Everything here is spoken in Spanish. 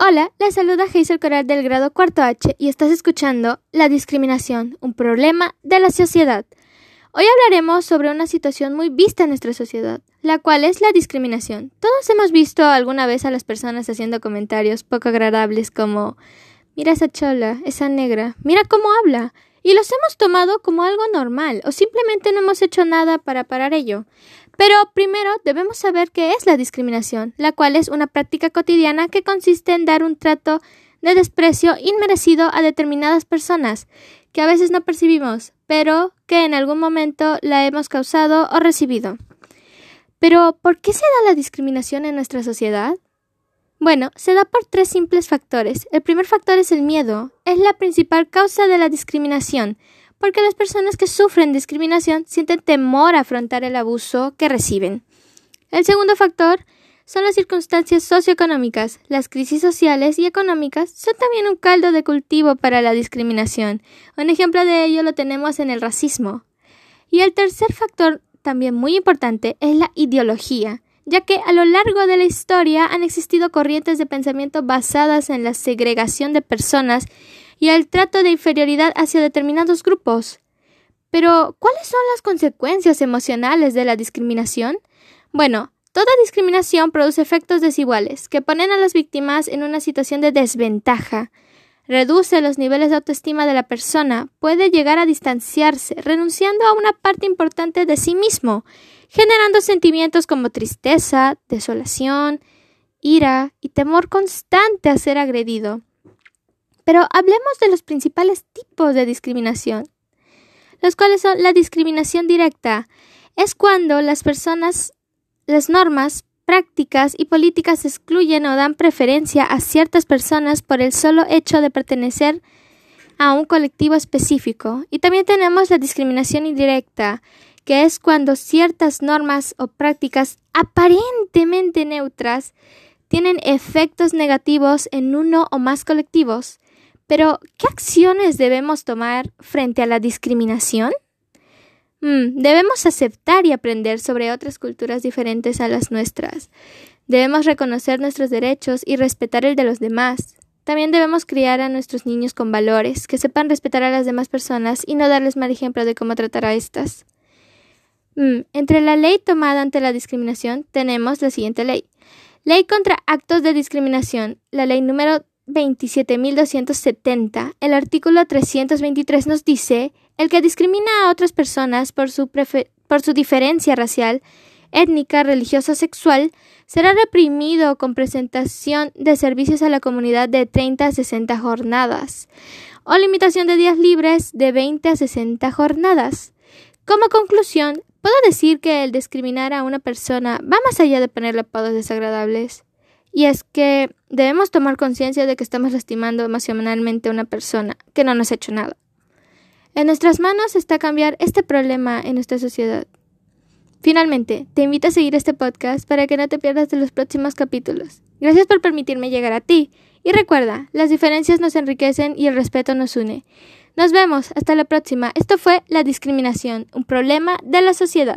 Hola, les saluda Hazel Coral del grado cuarto H y estás escuchando La discriminación, un problema de la sociedad. Hoy hablaremos sobre una situación muy vista en nuestra sociedad, la cual es la discriminación. Todos hemos visto alguna vez a las personas haciendo comentarios poco agradables como Mira esa chola, esa negra, mira cómo habla, y los hemos tomado como algo normal o simplemente no hemos hecho nada para parar ello. Pero primero debemos saber qué es la discriminación, la cual es una práctica cotidiana que consiste en dar un trato de desprecio inmerecido a determinadas personas, que a veces no percibimos, pero que en algún momento la hemos causado o recibido. Pero, ¿por qué se da la discriminación en nuestra sociedad? Bueno, se da por tres simples factores. El primer factor es el miedo. Es la principal causa de la discriminación, porque las personas que sufren discriminación sienten temor a afrontar el abuso que reciben. El segundo factor son las circunstancias socioeconómicas. Las crisis sociales y económicas son también un caldo de cultivo para la discriminación. Un ejemplo de ello lo tenemos en el racismo. Y el tercer factor, también muy importante, es la ideología ya que a lo largo de la historia han existido corrientes de pensamiento basadas en la segregación de personas y el trato de inferioridad hacia determinados grupos. Pero, ¿cuáles son las consecuencias emocionales de la discriminación? Bueno, toda discriminación produce efectos desiguales que ponen a las víctimas en una situación de desventaja. Reduce los niveles de autoestima de la persona, puede llegar a distanciarse, renunciando a una parte importante de sí mismo, generando sentimientos como tristeza, desolación, ira y temor constante a ser agredido. Pero hablemos de los principales tipos de discriminación, los cuales son la discriminación directa. Es cuando las personas, las normas, prácticas y políticas excluyen o dan preferencia a ciertas personas por el solo hecho de pertenecer a un colectivo específico. Y también tenemos la discriminación indirecta, que es cuando ciertas normas o prácticas aparentemente neutras tienen efectos negativos en uno o más colectivos pero, ¿qué acciones debemos tomar frente a la discriminación? Mm, debemos aceptar y aprender sobre otras culturas diferentes a las nuestras. Debemos reconocer nuestros derechos y respetar el de los demás. También debemos criar a nuestros niños con valores, que sepan respetar a las demás personas y no darles mal ejemplo de cómo tratar a estas. Mm, entre la ley tomada ante la discriminación tenemos la siguiente ley. Ley contra actos de discriminación, la ley número 27.270, el artículo 323 nos dice, el que discrimina a otras personas por su, por su diferencia racial, étnica, religiosa o sexual, será reprimido con presentación de servicios a la comunidad de 30 a 60 jornadas o limitación de días libres de 20 a 60 jornadas. Como conclusión, puedo decir que el discriminar a una persona va más allá de ponerle apodos desagradables. Y es que debemos tomar conciencia de que estamos lastimando emocionalmente a una persona que no nos ha hecho nada. En nuestras manos está cambiar este problema en nuestra sociedad. Finalmente, te invito a seguir este podcast para que no te pierdas de los próximos capítulos. Gracias por permitirme llegar a ti. Y recuerda, las diferencias nos enriquecen y el respeto nos une. Nos vemos, hasta la próxima. Esto fue la discriminación, un problema de la sociedad.